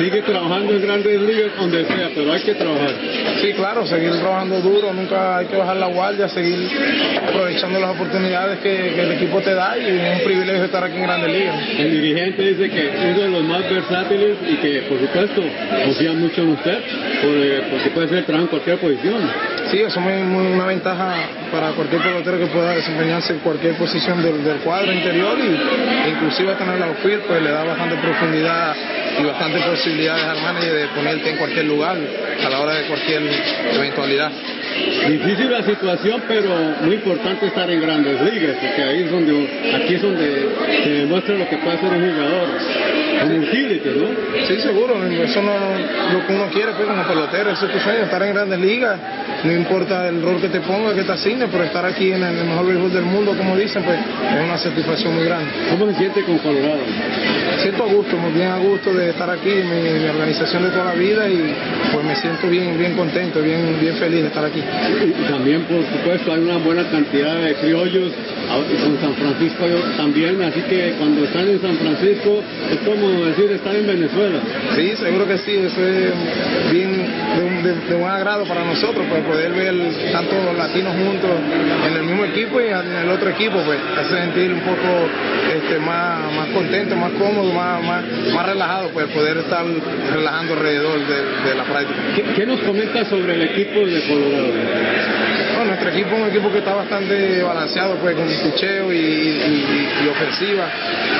sigue trabajando en grandes ligas donde sea, pero hay que trabajar. Sí, claro, seguir trabajando duro, nunca hay que bajar la guardia, seguir aprovechando las oportunidades que, el equipo te da y es un privilegio estar aquí en Grandes Ligas. El dirigente dice que es uno de los más versátiles y que, por supuesto, confía mucho en usted porque puede ser trabajo en cualquier posición. Sí, eso es una ventaja para cualquier pelotero que pueda desempeñarse en cualquier posición del, cuadro interior y e inclusive tener la outfield, pues le da bastante profundidad y bastante posibilidades al manager de ponerte en cualquier lugar a la hora de cualquier eventualidad. Difícil la situación, pero muy importante estar en grandes ligas, porque ahí es donde, aquí es donde se demuestra lo que puede hacer un jugador. Como un ¿no? Sí, seguro, eso no lo que uno quiere pues, como pelotero, eso es tu sueño, estar en grandes ligas, no importa el rol que te ponga, que te asigne, pero estar aquí en el mejor béisbol del mundo, como dicen, pues es una satisfacción muy grande. ¿Cómo se siente con Colorado? Siento a gusto, muy bien a gusto de estar aquí, mi, mi organización de toda la vida y pues me siento bien, bien contento, bien, bien feliz de estar aquí. Y también, por supuesto, hay una buena cantidad de criollos con San Francisco también, así que cuando están en San Francisco es como decir estar en Venezuela. Sí, seguro que sí, eso es bien de, buen agrado para nosotros, pues poder ver tanto los latinos juntos en el mismo equipo y en el otro equipo, pues hace sentir un poco este, más, más contento, más cómodo, más, más, relajado, pues poder estar relajando alrededor de, la práctica. ¿Qué, nos comenta sobre el equipo de Colorado? Nuestro equipo es un equipo que está bastante balanceado, pues con picheo y, y, ofensiva,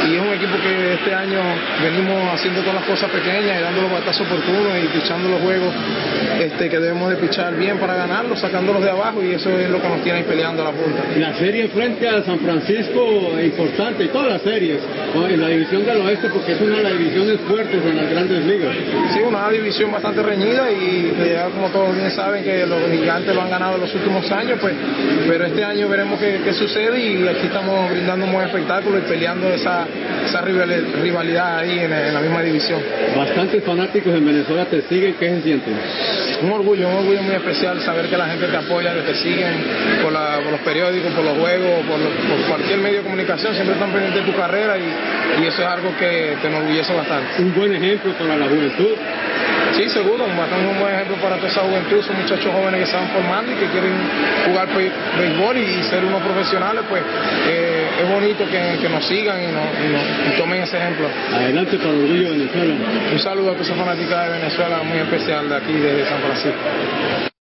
y es un equipo que este año venimos haciendo todas las cosas pequeñas y dando los batazos oportunos y pichando los juegos este, que debemos de pichar bien para ganarlos, sacándolos de abajo y eso es lo que nos tiene ahí peleando a la punta. La serie frente a San Francisco es importante, y todas las series, en la división del oeste porque es una de las divisiones fuertes en las grandes ligas. Sí, una división bastante reñida y ya como todos bien saben que los gigantes lo han ganado en los últimos años, pues, pero este año veremos qué, qué sucede y aquí estamos brindando un buen espectáculo y peleando esa, esa rivalidad ahí en, la misma división. Bastantes fanáticos en Venezuela te siguen, ¿qué se sienten? Un orgullo, un orgullo muy especial saber que la gente te apoya, que te siguen por, los periódicos, por los juegos, por, cualquier medio de comunicación, siempre están pendientes de tu carrera y, eso es algo que te enorgullece bastante. Un buen ejemplo para la juventud. Sí, seguro, un buen ejemplo para toda esa juventud, son muchachos jóvenes que se van formando y que quieren jugar béisbol y ser unos profesionales, pues eh, es bonito que, nos sigan y, nos, tomen ese ejemplo. Adelante para orgullo Venezuela. Un saludo a toda esa fanática de Venezuela muy especial de aquí, desde San Francisco.